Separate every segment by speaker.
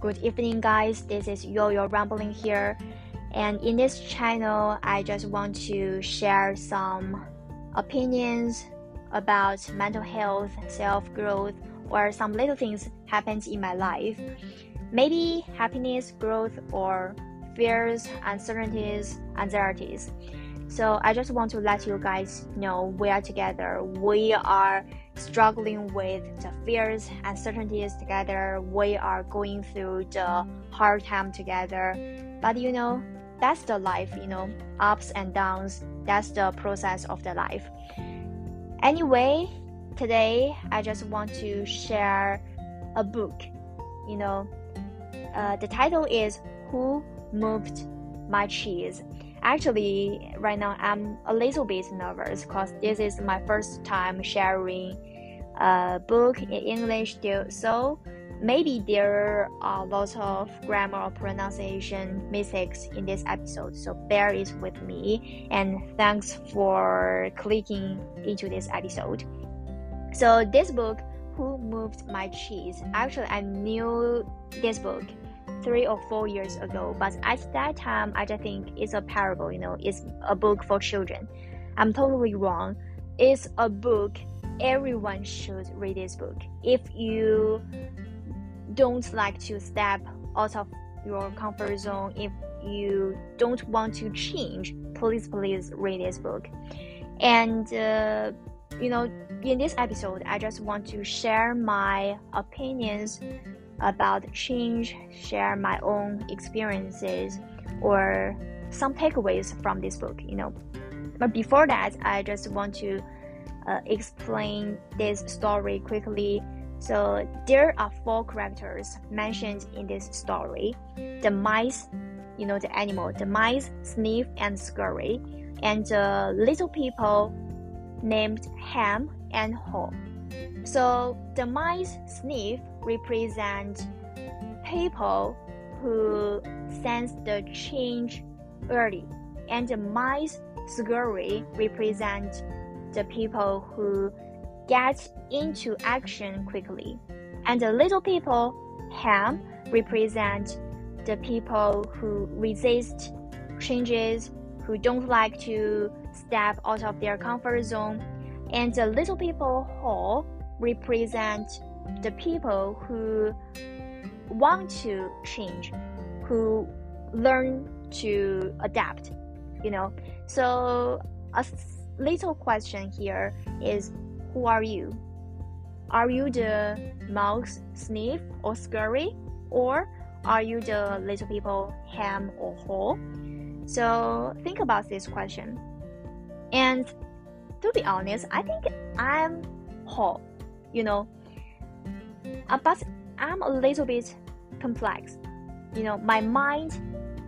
Speaker 1: Good evening, guys. This is Yo Yo Rambling here. And in this channel, I just want to share some opinions about mental health, self growth, or some little things happened in my life. Maybe happiness, growth, or fears, uncertainties, anxieties. So I just want to let you guys know we are together. We are struggling with the fears, uncertainties together. We are going through the hard time together. But you know, that's the life, you know, ups and downs. That's the process of the life. Anyway, today I just want to share a book. You know, uh, the title is Who Moved My Cheese? Actually, right now I'm a little bit nervous because this is my first time sharing a book in English. So maybe there are lots of grammar or pronunciation mistakes in this episode. So bear it with me and thanks for clicking into this episode. So this book, Who Moved My Cheese? Actually, I knew this book three or four years ago. But at that time, I just think it's a parable, you know, it's a book for children. I'm totally wrong. It's a book. Everyone should read this book. If you don't like to step out of your comfort zone, if you don't want to change, please, please read this book. And, uh, you know, in this episode, I just want to share my opinions about change, share my own experiences, or some takeaways from this book, you know. But before that, I just want to uh, explain this story quickly. So, there are four characters mentioned in this story the mice, you know, the animal, the mice, Sniff, and Scurry, and the little people named Ham and Haw. So the mice sniff represent people who sense the change early, and the mice scurry represent the people who get into action quickly, and the little people ham represent the people who resist changes, who don't like to step out of their comfort zone, and the little people haw represent the people who want to change, who learn to adapt, you know. So a little question here is who are you? Are you the mouse, sniff, or scurry? Or are you the little people, ham or haw? So think about this question. And to be honest, I think I'm haw you know. Uh, but I'm a little bit complex. You know, my mind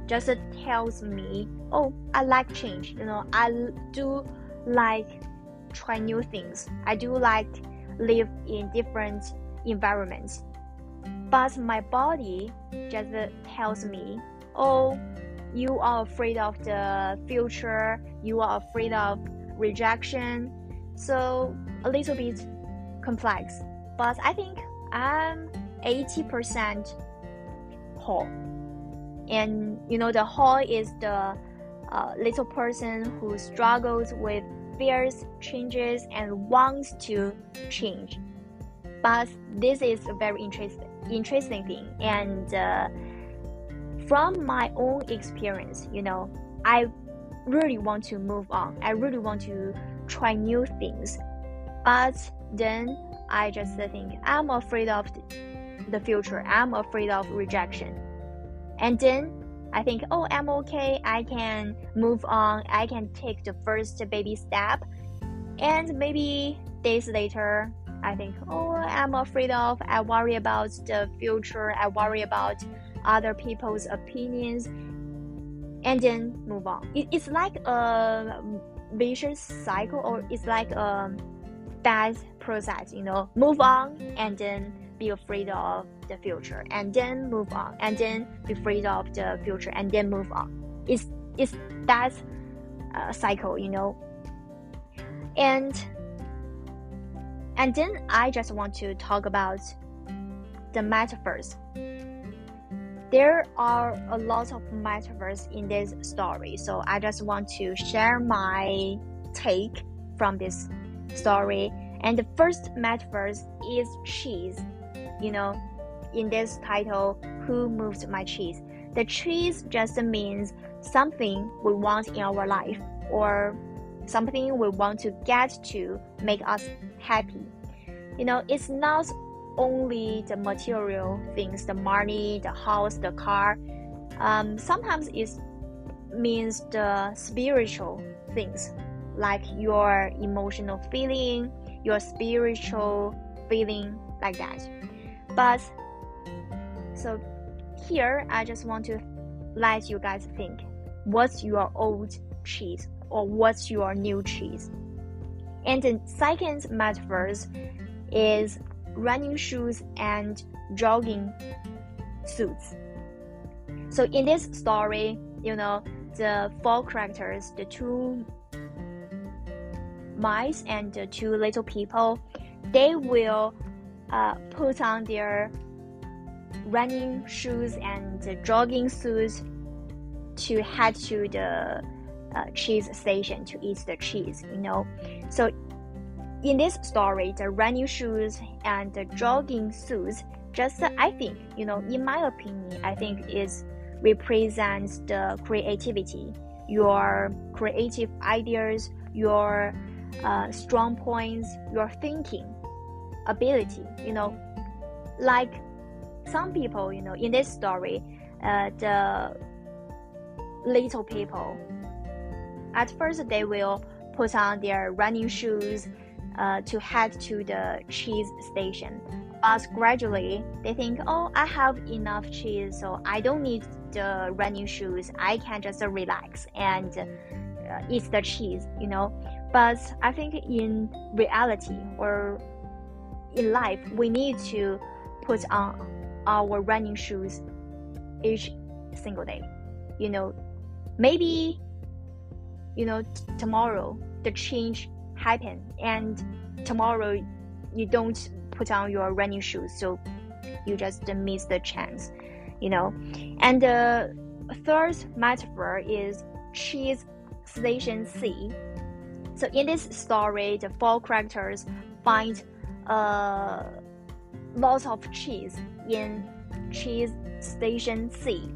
Speaker 1: just tells me, oh, I like change. You know, I do like try new things. I do like live in different environments. But my body just tells me, oh, you are afraid of the future, you are afraid of rejection. So a little bit complex, but I think I'm 80% haw. And you know, the haw is the uh, little person who struggles with fears, changes, and wants to change. But this is a very interesting, interesting thing. And uh, from my own experience, you know, I really want to move on. I really want to try new things. But then I just think I'm afraid of the future. I'm afraid of rejection. And then I think, oh, I'm okay. I can move on. I can take the first baby step. And maybe days later, I think, oh, I'm afraid of. I worry about the future. I worry about other people's opinions. And then move on. it's like a vicious cycle, or it's like a that process, you know, move on and then be afraid of the future and then move on and then be afraid of the future and then move on. It's it's that uh, cycle, you know. And and then I just want to talk about the metaphors. there are a lot of metaphors in this story, so I just want to share my take from this story. And the first metaphor is cheese. You know, in this title, Who Moved My Cheese? The cheese just means something we want in our life or something we want to get to make us happy. You know, it's not only the material things, the money, the house, the car. Um, sometimes it means the spiritual things, like your emotional feeling, your spiritual feeling, like that. But so here, I just want to let you guys think what's your old cheese or what's your new cheese? And the second metaphor is running shoes and jogging suits. So in this story, you know, the four characters, the two mice and the two little people, they will uh, put on their running shoes and jogging suits to head to the uh, cheese station to eat the cheese, you know. So in this story, the running shoes and the jogging suits, just I think, you know, in my opinion, I think is represents the creativity, your creative ideas, your uh, strong points, your thinking ability, you know, like some people, you know, in this story, uh, the little people, at first they will put on their running shoes uh, to head to the cheese station. But gradually, they think, oh, I have enough cheese, so I don't need the running shoes. I can just relax and uh, eat the cheese, you know. But I think in reality or in life, we need to put on our running shoes each single day. You know, maybe, you know, tomorrow the change happen and tomorrow you don't put on your running shoes so you just miss the chance you know and the third metaphor is cheese station c so in this story the four characters find uh, lots of cheese in cheese station c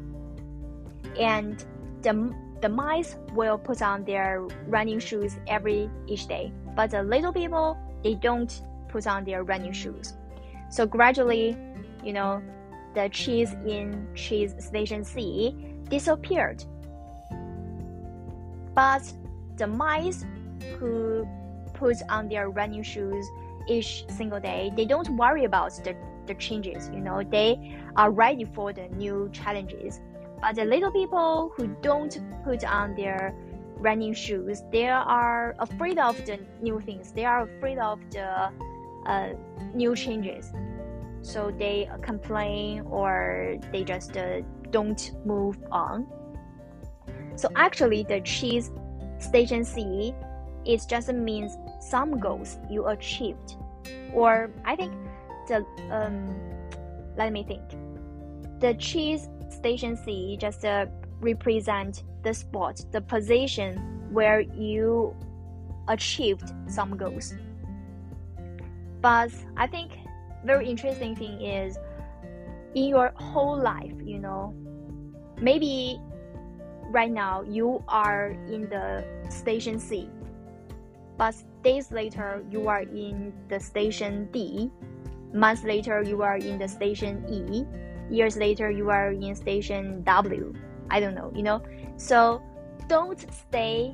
Speaker 1: and the the mice will put on their running shoes every each day, but the little people they don't put on their running shoes. So gradually, you know, the cheese in cheese station C disappeared. But the mice who put on their running shoes each single day, they don't worry about the, the changes, you know, they are ready for the new challenges. But the little people who don't put on their running shoes, they are afraid of the new things. They are afraid of the uh, new changes. So they complain or they just uh, don't move on. So actually, the cheese station C it just a means some goals you achieved, or I think the um, let me think. The cheese Station C just uh, represent the spot, the position where you achieved some goals. But I think very interesting thing is in your whole life, you know, maybe right now you are in the station C, but days later you are in the station D, months later you are in the station E, years later you are in station W. I don't know, you know? So don't stay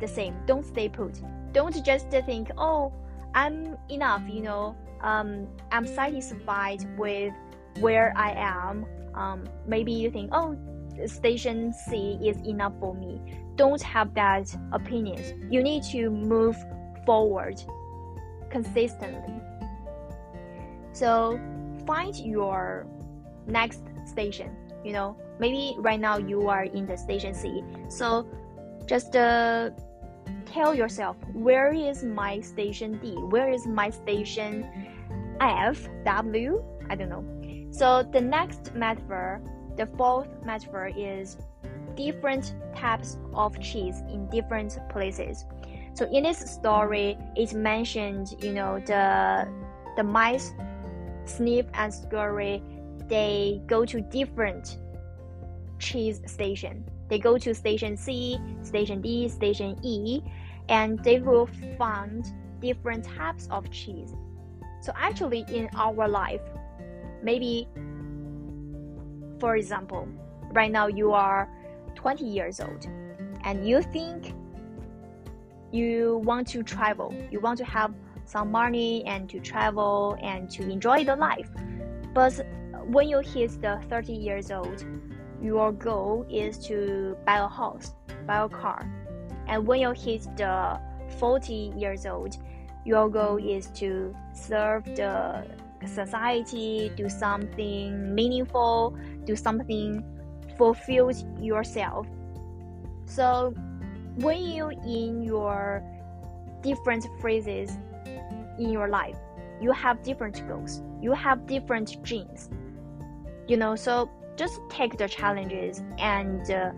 Speaker 1: the same. Don't stay put. Don't just think, oh, I'm enough, you know, um, I'm satisfied with where I am. Um, maybe you think, oh, station C is enough for me. Don't have that opinions. You need to move forward consistently. So find your next station. You know, maybe right now you are in the station C. So just uh, tell yourself, where is my station D? Where is my station F, W? I don't know. So the next metaphor the fourth metaphor is different types of cheese in different places. So in this story, it mentioned, you know, the the mice, Sniff and Scurry, they go to different cheese station. They go to station C, station D, station E, and they will find different types of cheese. So actually in our life, maybe for example, right now you are 20 years old and you think you want to travel, you want to have some money and to travel and to enjoy the life. But when you hit the 30 years old, your goal is to buy a house, buy a car. And when you hit the 40 years old, your goal is to serve the society, do something meaningful, do something fulfills yourself. So when you in your different phrases in your life, you have different goals, you have different dreams. You know, so just take the challenges and uh,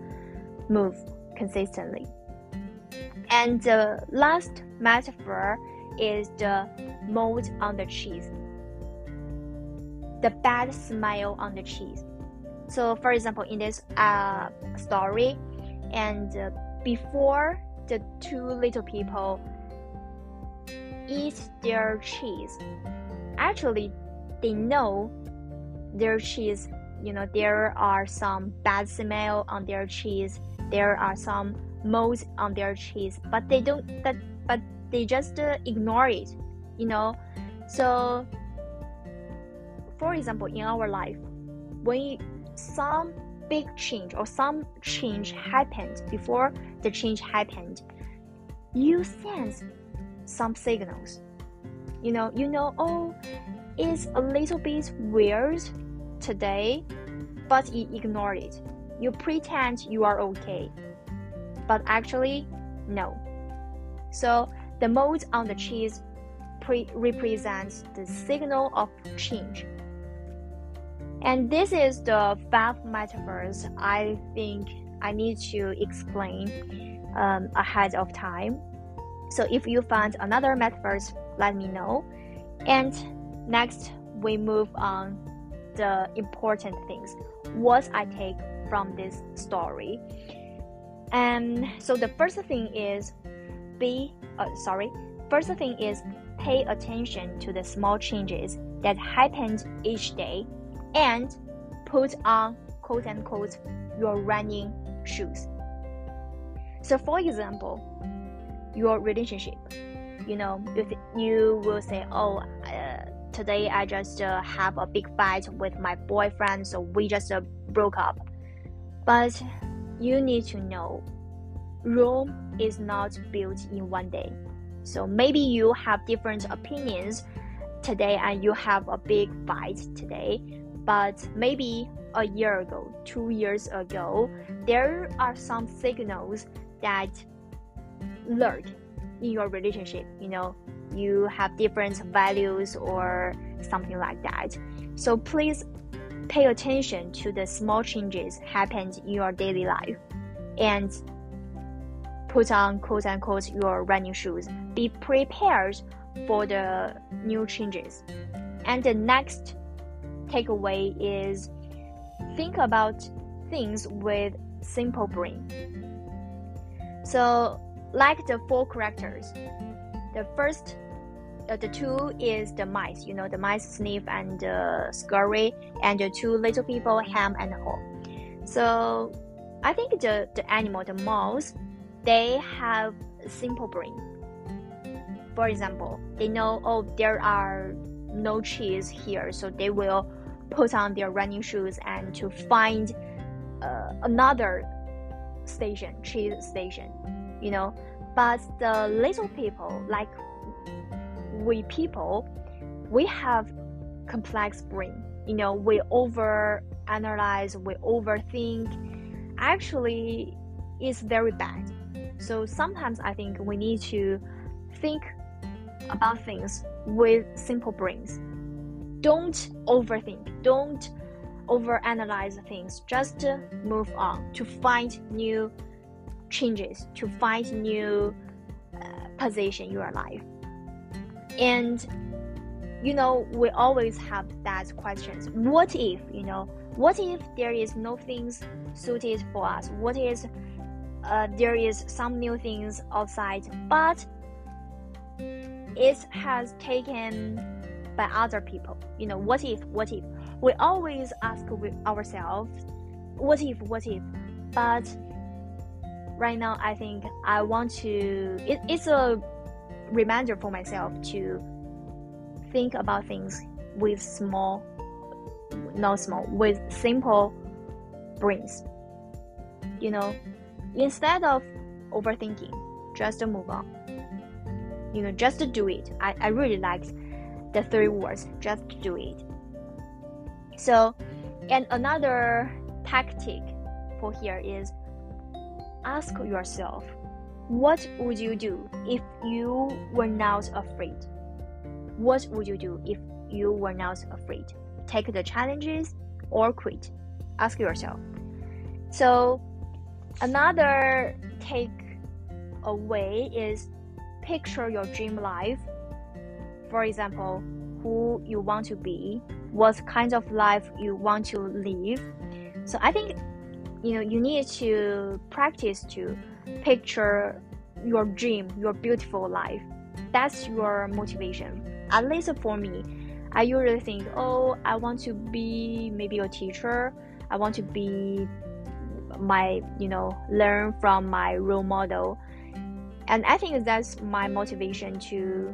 Speaker 1: move consistently. And the last metaphor is the mold on the cheese the bad smell on the cheese. So, for example, in this uh, story, and uh, before the two little people eat their cheese, actually, they know their cheese. You know, there are some bad smell on their cheese. There are some molds on their cheese, but they don't. That, but they just uh, ignore it. You know, so for example, in our life, when some big change or some change happened before the change happened, you sense some signals. You know, you know, oh, it's a little bit weird today, but you ignore it. You pretend you are okay, but actually, no. So the mold on the cheese pre- represents the signal of change. And this is the five metaphors I think I need to explain um, ahead of time. So if you find another metaphors, let me know. And next, we move on the important things. What I take from this story. And so the first thing is be uh, sorry. First thing is pay attention to the small changes that happened each day and put on quote unquote your running shoes. So, for example, your relationship, you know, if you will say, Oh, uh, today I just uh, have a big fight with my boyfriend, so we just uh, broke up. But you need to know Rome is not built in one day. So maybe you have different opinions today and you have a big fight today, but maybe a year ago, two years ago, there are some signals that lurk in your relationship. You know, you have different values or something like that. So please pay attention to the small changes happened in your daily life and put on quote unquote your running shoes. Be prepared for the new changes. And the next takeaway is think about things with simple brain. So, like the four characters, the first, uh, the two is the mice. You know, the mice sniff and uh, scurry, and the two little people ham and haw. So, I think the the animal, the mouse, they have simple brain. For example, they know oh there are no cheese here, so they will put on their running shoes and to find uh, another station, cheese station, you know. But the little people, like we people, we have complex brain. You know, we over analyze, we overthink. Actually, it's very bad. So sometimes I think we need to think about things with simple brains don't overthink don't overanalyze things. Just move on to find new changes, to find new uh, position in your life. And you know, we always have that questions. What if, you know, what if there is no things suited for us? What is uh, there is some new things outside, but it has taken by other people. You know, what if, what if? We always ask ourselves, what if, what if? But right now, I think I want to, it, it's a reminder for myself to think about things with small, not small, with simple brains. You know, instead of overthinking, just move on. You know, just do it. I, I really liked the three words, just do it. So, and another tactic for here is ask yourself, what would you do if you were not afraid? What would you do if you were not afraid? Take the challenges or quit? Ask yourself. So, another take away is picture your dream life. For example, who you want to be, what kind of life you want to live. So I think you know you need to practice to picture your dream, your beautiful life. That's your motivation at least for me, I usually think, oh, I want to be maybe a teacher. I want to be my, you know, learn from my role model. And I think that's my motivation to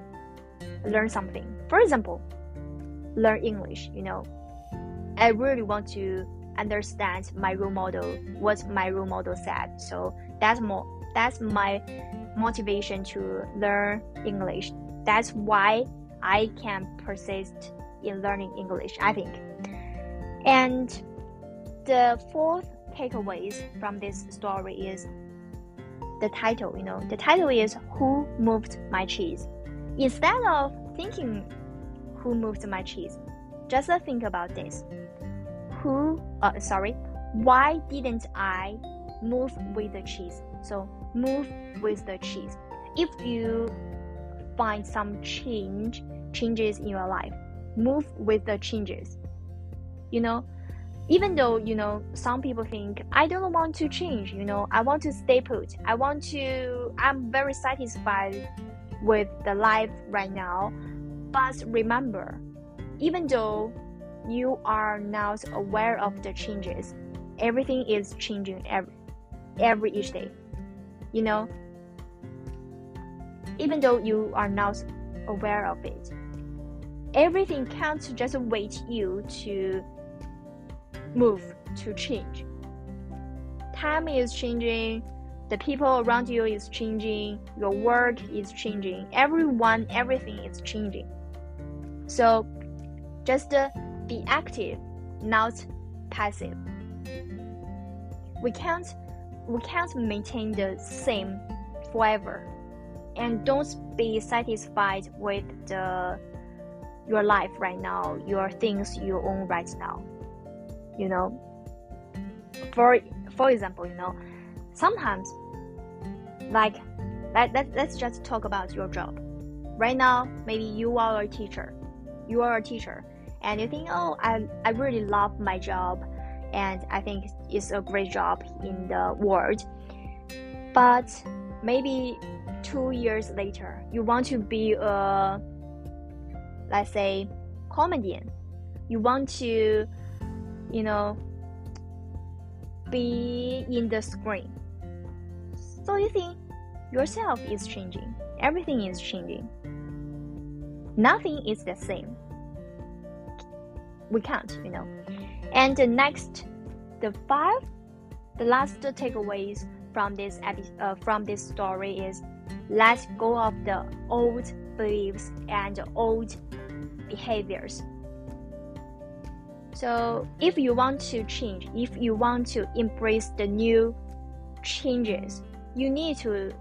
Speaker 1: learn something. For example, learn English, you know. I really want to understand my role model, what my role model said. So that's more that's my motivation to learn English. That's why I can persist in learning English, I think. And the fourth takeaways from this story is the title, you know, the title is Who Moved My Cheese? Instead of thinking who moved my cheese, just think about this. Who, uh, sorry, why didn't I move with the cheese? So, move with the cheese. If you find some change changes in your life move with the changes you know even though you know some people think i don't want to change you know i want to stay put i want to i'm very satisfied with the life right now but remember even though you are not aware of the changes everything is changing every every each day you know even though you are not aware of it. Everything can't just wait you to move, to change. Time is changing, the people around you is changing, your work is changing, everyone, everything is changing. So just uh, be active, not passive. We can't we can't maintain the same forever and don't be satisfied with the your life right now, your things you own right now. You know, for for example, you know, sometimes like let, let, let's just talk about your job. Right now, maybe you are a teacher. You are a teacher and you think, oh, I, I really love my job and I think it's a great job in the world. But maybe two years later, you want to be a, let's say, comedian. You want to, you know, be in the screen. So you think yourself is changing. Everything is changing. Nothing is the same. We can't, you know. And the next, the five, the last takeaways from this uh, from this story is let go of the old beliefs and old behaviors. So, if you want to change, if you want to embrace the new changes, you need to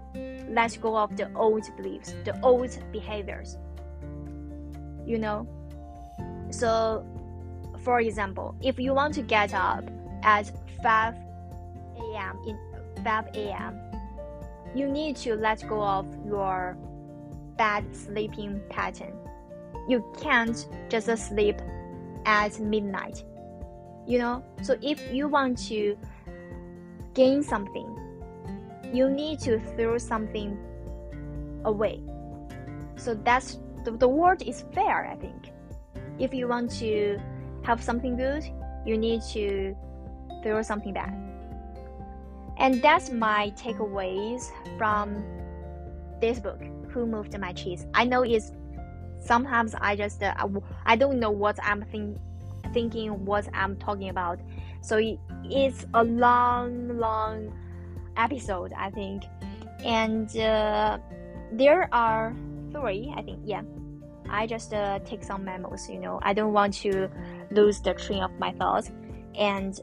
Speaker 1: let go of the old beliefs, the old behaviors. You know? So, for example, if you want to get up at 5 a.m. in 5 a.m., you need to let go of your bad sleeping pattern. You can't just sleep at midnight. You know, so if you want to gain something, you need to throw something away. So that's the, the word is fair, I think. If you want to have something good, you need to throw something bad. And that's my takeaways from this book, Who Moved My Cheese. I know it's sometimes I just uh, I don't know what I'm think, thinking, what I'm talking about. So it, it's a long, long episode, I think. And uh, there are three, I think, yeah. I just uh, take some memos, you know. I don't want to lose the train of my thoughts. And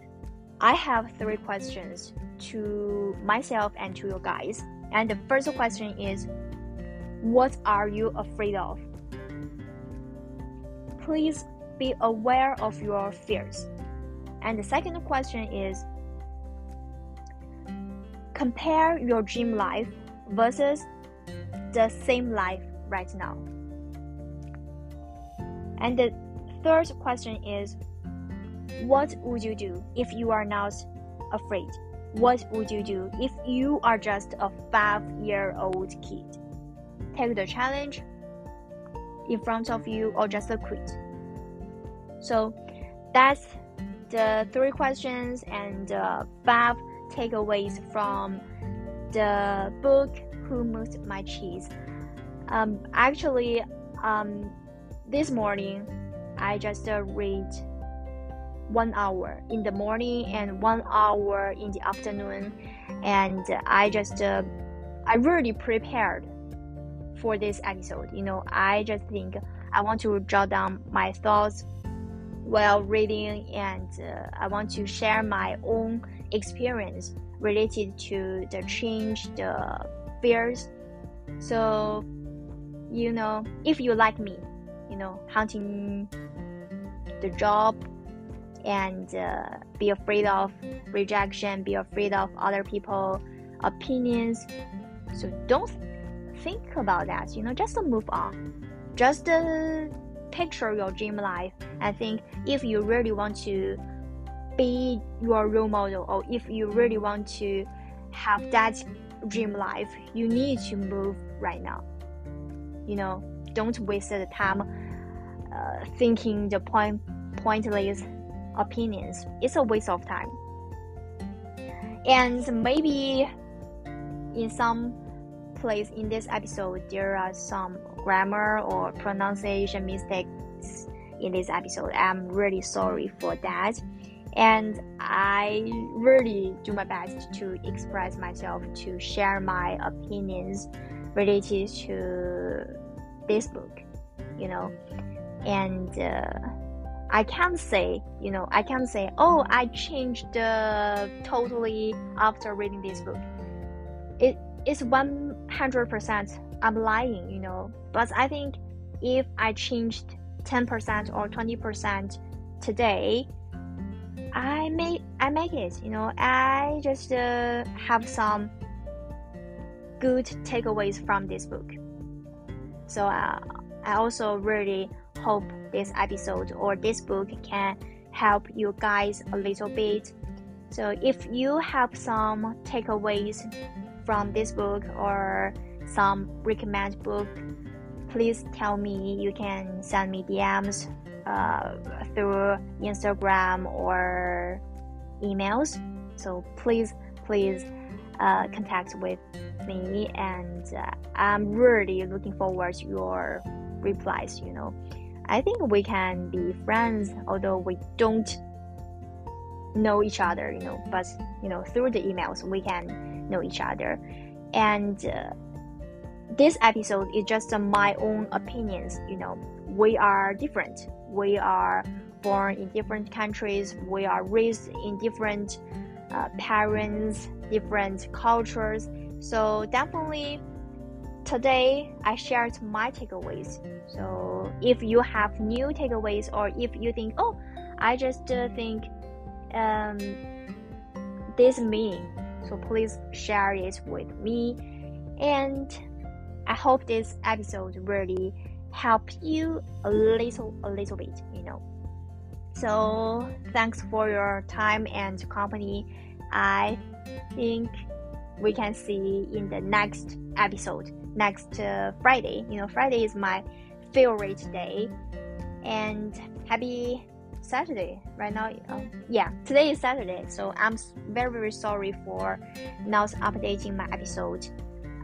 Speaker 1: I have three questions to myself and to you guys. And the first question is What are you afraid of? Please be aware of your fears. And the second question is Compare your dream life versus the same life right now. And the third question is What would you do if you are not afraid? What would you do if you are just a five year old kid? Take the challenge in front of you or just quit? So that's the three questions and uh, five takeaways from the book Who Moved My Cheese. Um, actually, um, this morning I just uh, read one hour in the morning and one hour in the afternoon, and I just uh, I really prepared for this episode. You know, I just think I want to jot down my thoughts while reading, and uh, I want to share my own experience related to the change, the fears. So, you know, if you like me, you know, hunting the job and uh, be afraid of rejection, be afraid of other people' opinions. So don't think about that, you know, just move on. Just uh, picture your dream life and think if you really want to be your role model or if you really want to have that dream life, you need to move right now. You know, don't waste the time uh, thinking the point pointless opinions. It's a waste of time. And maybe in some place in this episode there are some grammar or pronunciation mistakes in this episode. I'm really sorry for that. And I really do my best to express myself, to share my opinions related to this book, you know. And uh, I can't say, you know, I can't say, oh, I changed uh, totally after reading this book. It is 100% I'm lying, you know. But I think if I changed 10% or 20% today, I make I make it, you know. I just uh, have some good takeaways from this book. So uh, I also really hope this episode or this book can help you guys a little bit. So if you have some takeaways from this book or some recommend book, please tell me. You can send me DMs uh, through Instagram or emails. So please, please uh, contact with me, and uh, I'm really looking forward to your replies. You know. I think we can be friends, although we don't know each other, you know, but you know, through the emails we can know each other. And uh, this episode is just my own opinions, you know. We are different. We are born in different countries. We are raised in different uh, parents, different cultures. So definitely today I shared my takeaways. So if you have new takeaways or if you think, oh, I just uh, think um, this me, so please share it with me. And I hope this episode really help you a little, a little bit, you know. So thanks for your time and company. I think we can see in the next episode next uh, Friday. You know, Friday is my favorite day. And happy Saturday right now. Uh, yeah, today is Saturday, so I'm very very sorry for not updating my episode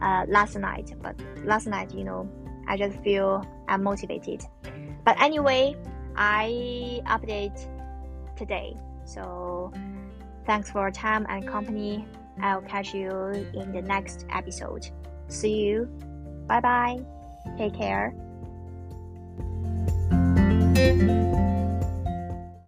Speaker 1: uh, last night. But last night, you know, I just feel I'm motivated. But anyway, I update today. So thanks for your time and company. I'll catch you in the next episode. See you. Bye bye. Take care.